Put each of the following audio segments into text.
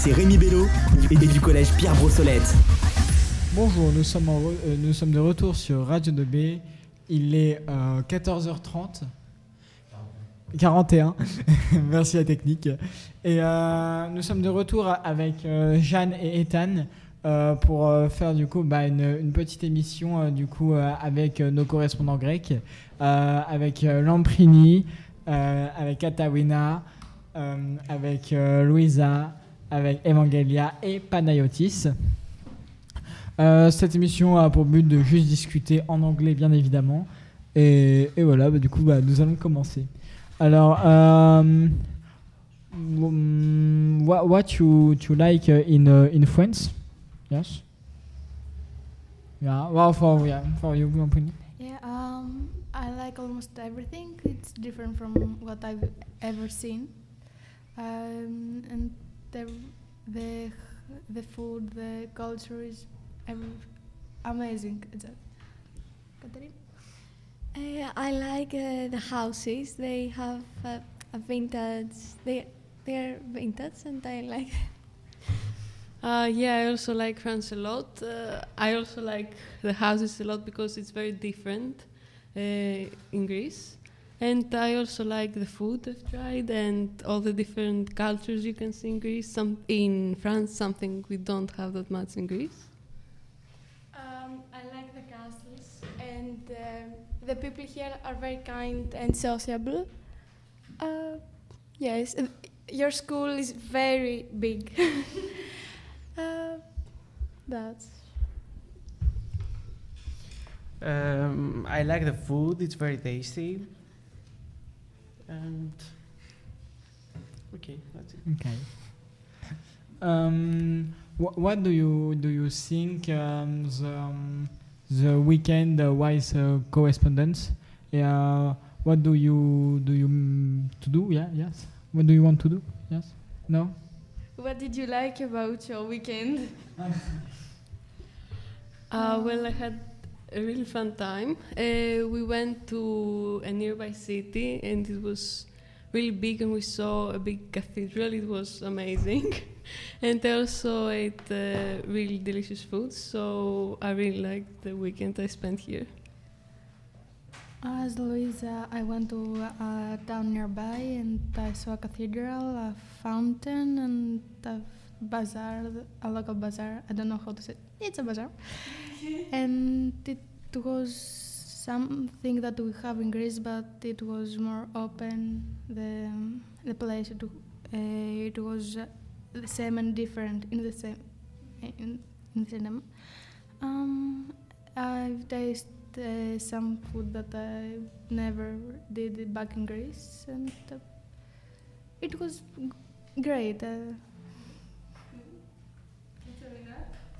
C'est Rémi Bello et du collège Pierre Brossolette. Bonjour, nous sommes, euh, nous sommes de retour sur Radio 2B. Il est euh, 14h30. 41. Merci la technique. Et euh, nous sommes de retour avec euh, Jeanne et Ethan euh, pour euh, faire du coup bah, une, petite émission euh, du coup euh, avec euh, nos correspondants grecs, euh, avec euh, Lamprini, euh, avec Katawina, euh, avec euh, Louisa, avec Evangelia et Panayotis. Euh, cette émission a pour but de juste discuter en anglais, bien évidemment. Et, voilà, bah, du coup, bah, nous allons commencer. Alors, um, mm, what, what you, you like uh, in, uh, in France? Yes? Yeah, well, for, yeah, for you. Yeah, um, I like almost everything. It's different from what I've ever seen. Um, the, the the food, the culture is ev- amazing. Is that Katarina? Uh, I like uh, the houses. They have uh, a vintage. They they're vintage, and I like. Uh, yeah, I also like France a lot. Uh, I also like the houses a lot because it's very different uh, in Greece. And I also like the food I've tried and all the different cultures you can see in Greece. Some in France, something we don't have that much in Greece. Um, I like the castles, and uh, the people here are very kind and sociable. Uh, yes, uh, your school is very big. uh, that's. Um, I like the food; it's very tasty. And okay, that's it. Okay. Um, wh- what do you do you think um, the um, the weekend uh, wise uh, correspondence? Yeah. What do you do you mm, to do? Yeah. Yes. What do you want to do? Yes. No. What did you like about your weekend? Uh, well, I had a really fun time. Uh, we went to a nearby city and it was really big, and we saw a big cathedral. It was amazing. and I also ate uh, really delicious food, so I really liked the weekend I spent here. As Louisa, I went to a town nearby and I saw a cathedral, a fountain, and a bazaar, a local bazaar. I don't know how to say. It's a bazaar, and it was something that we have in Greece, but it was more open. The the place it, uh, it was uh, the same and different in the same in, in the cinema. Um, I've tasted uh, some food that I never did back in Greece, and uh, it was great. Uh,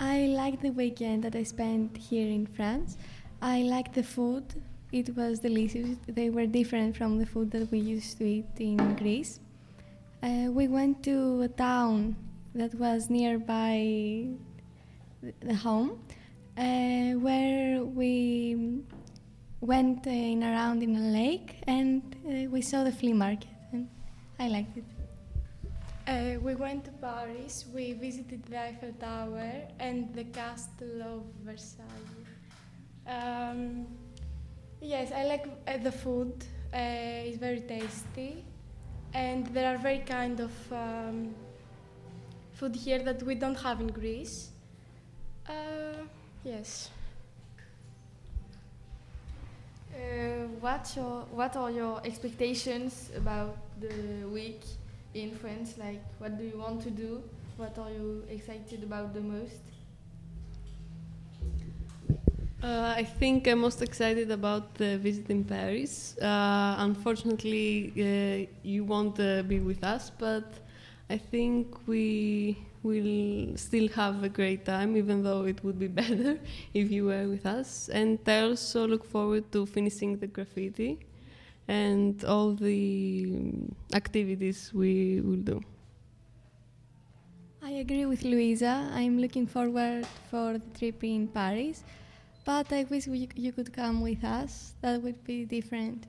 I liked the weekend that I spent here in France. I liked the food. It was delicious. They were different from the food that we used to eat in Greece. Uh, we went to a town that was nearby the home, uh, where we went uh, in around in a lake and uh, we saw the flea market, and I liked it. Uh, we went to Paris. We visited the Eiffel Tower and the Castle of Versailles. Um, yes, I like uh, the food. Uh, it's very tasty, and there are very kind of um, food here that we don't have in Greece. Uh, yes. Uh, what your what are your expectations about the week in France? Like, what do you want to do? What are you excited about the most? Uh, I think I'm most excited about the visit in Paris. Uh, unfortunately, uh, you won't uh, be with us, but I think we will still have a great time, even though it would be better if you were with us. And I also look forward to finishing the graffiti and all the um, activities we will do. I agree with Luisa. I'm looking forward for the trip in Paris, but I wish we, you could come with us. That would be different.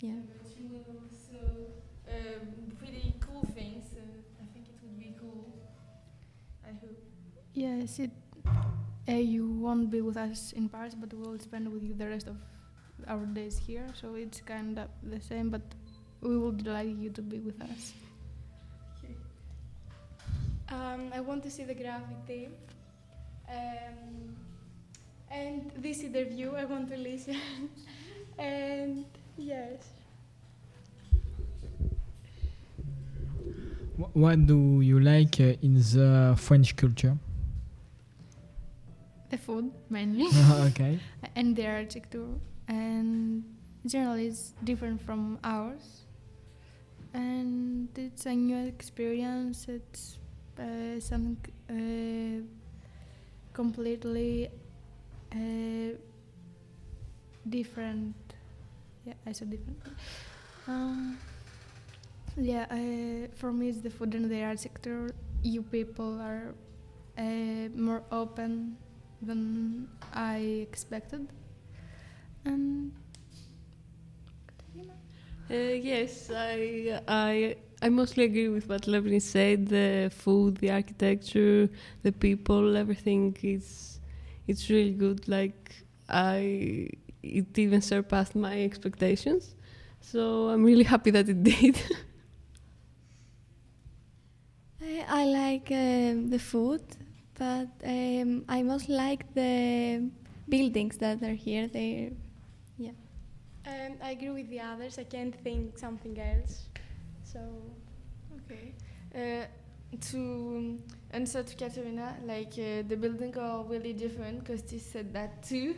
Yeah. But you will also uh, pretty cool things. Uh, I think it would be cool. I hope. Yes, it. Uh, you won't be with us in Paris, but we'll spend with you the rest of our days here. So it's kind of the same, but we would like you to be with us. Um, I want to see the gravity. Um, and this interview, I want to listen. and yes. What do you like uh, in the French culture? The food mainly, okay. and the architecture, and generally it's different from ours. And it's a new experience. It's uh, something uh, completely uh, different. Yeah, I said different. Um, yeah, uh, for me it's the food and the art sector. You people are uh, more open than I expected. And Uh, yes, I, I, I mostly agree with what Levin said. The food, the architecture, the people, everything is, it's really good. Like I, it even surpassed my expectations. So I'm really happy that it did. I, I like um, the food, but um, I most like the buildings that are here. They, yeah. Um, I agree with the others. I can't think something else. So, Okay. Uh, to answer to Katerina, like uh, the buildings are really different. Kosti said that too.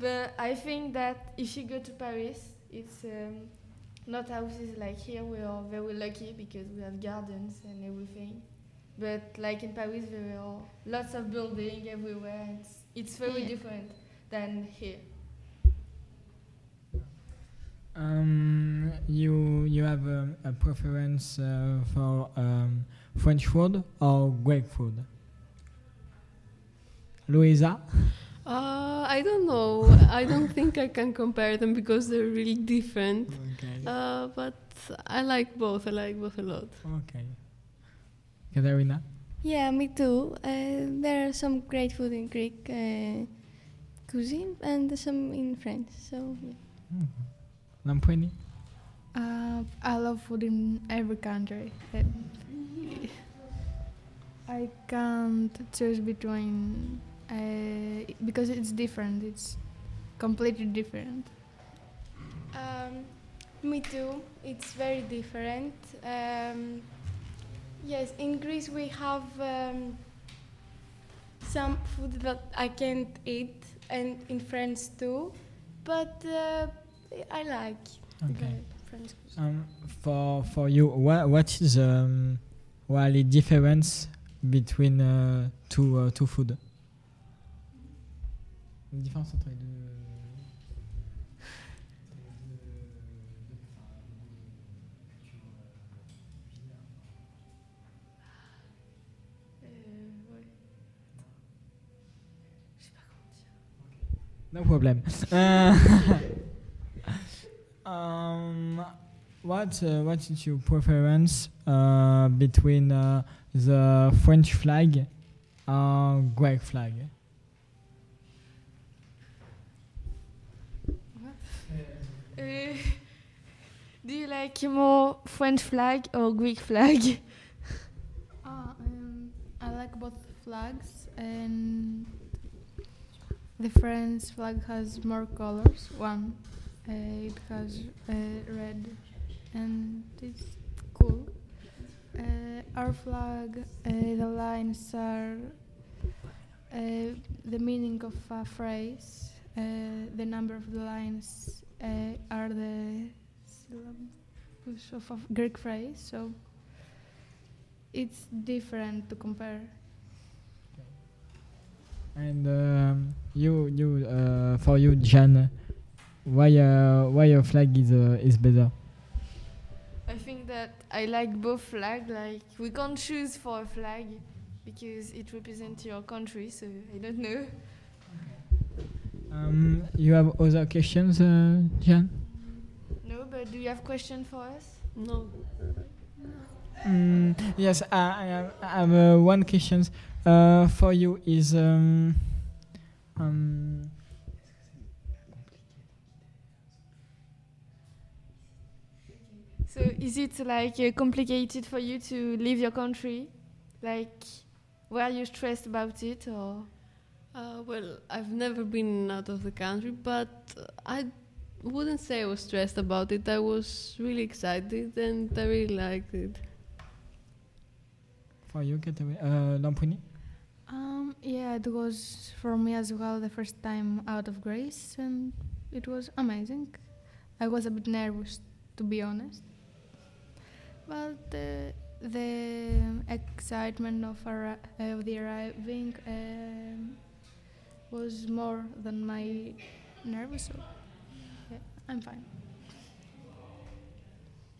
But I think that if you go to Paris, it's um, not houses like here. We are very lucky because we have gardens and everything. But like in Paris, there are lots of buildings everywhere. It's, it's very Yeah. different than here. Um, you you have um, a preference uh, for um, French food or Greek food? Louisa? uh, I don't know. I don't think I can compare them because they're really different. Okay. Uh, but I like both. I like both a lot. Okay. Katerina? Yeah, me too. Uh, there are some great food in Greek uh, cuisine and some in French. So yeah. Lamprini? uh, I love food in every country. I can't choose between uh, because it's different. It's completely different. um, me too. It's very different. Um, yes, in Greece we have um, some food that I can't eat, and in France too. But uh, I like Okay. the French cuisine. Um, for for you, what what is um, well, the difference between uh, two uh, two food? La différence entre les deux. No problem. Uh, um, what uh, what is your preference uh, between uh, the French flag and Greek flag? Uh, do you like more French flag or Greek flag? Ah, um, I like both flags, and the French flag has more colors. One, uh, it has uh, red, and it's cool. Uh, our flag, uh, the lines are uh, the meaning of a phrase. Uh, the number of the lines are the syllables of a Greek phrase. So it's different to compare. And um, you you uh, for you, Jan, why uh, why your flag is uh, is better? I think that I like both flag. Like we can't choose for a flag because it represents your country. So I don't know. Um, you have other questions, uh, Jan? No, but do you have questions for us? No. Mm, yes, I, I have, I have uh, one question uh, for you. Is um, um, So is it like uh, complicated for you to leave your country? Like, were you stressed about it or? Uh, well, I've never been out of the country, but I wouldn't say I was stressed about it. I was really excited and I really liked it. For you? Uh, Lamprini? Um, yeah, it was for me as well the first time out of Greece, and it was amazing. I was a bit nervous, to be honest, but uh, the excitement of, arri- of the arriving um, was more than my nervous. So, yeah, I'm fine.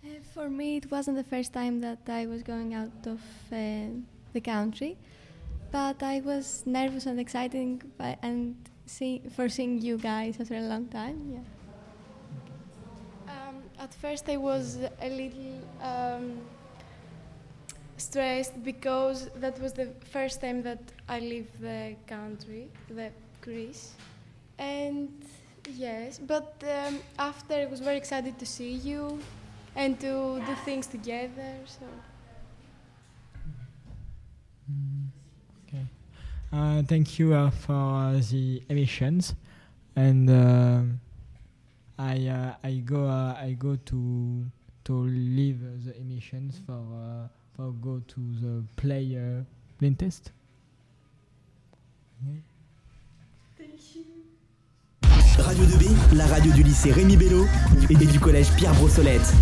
Uh, For me, it wasn't the first time that I was going out of uh, the country, but I was nervous and excited by, and see, for seeing you guys after a long time. Yeah. Um, at first, I was a little um, stressed because that was the first time that I leave the country, the Greece, and yes, but um, after I was very excited to see you and to do things together. So Okay. Uh, thank you uh, for uh, the emissions, and um I uh, I go uh, I go to to leave the emissions for uh, for go to the player blind test. Okay. Radio 2B, la radio du lycée Rémi Bello et du collège Pierre Brossolette.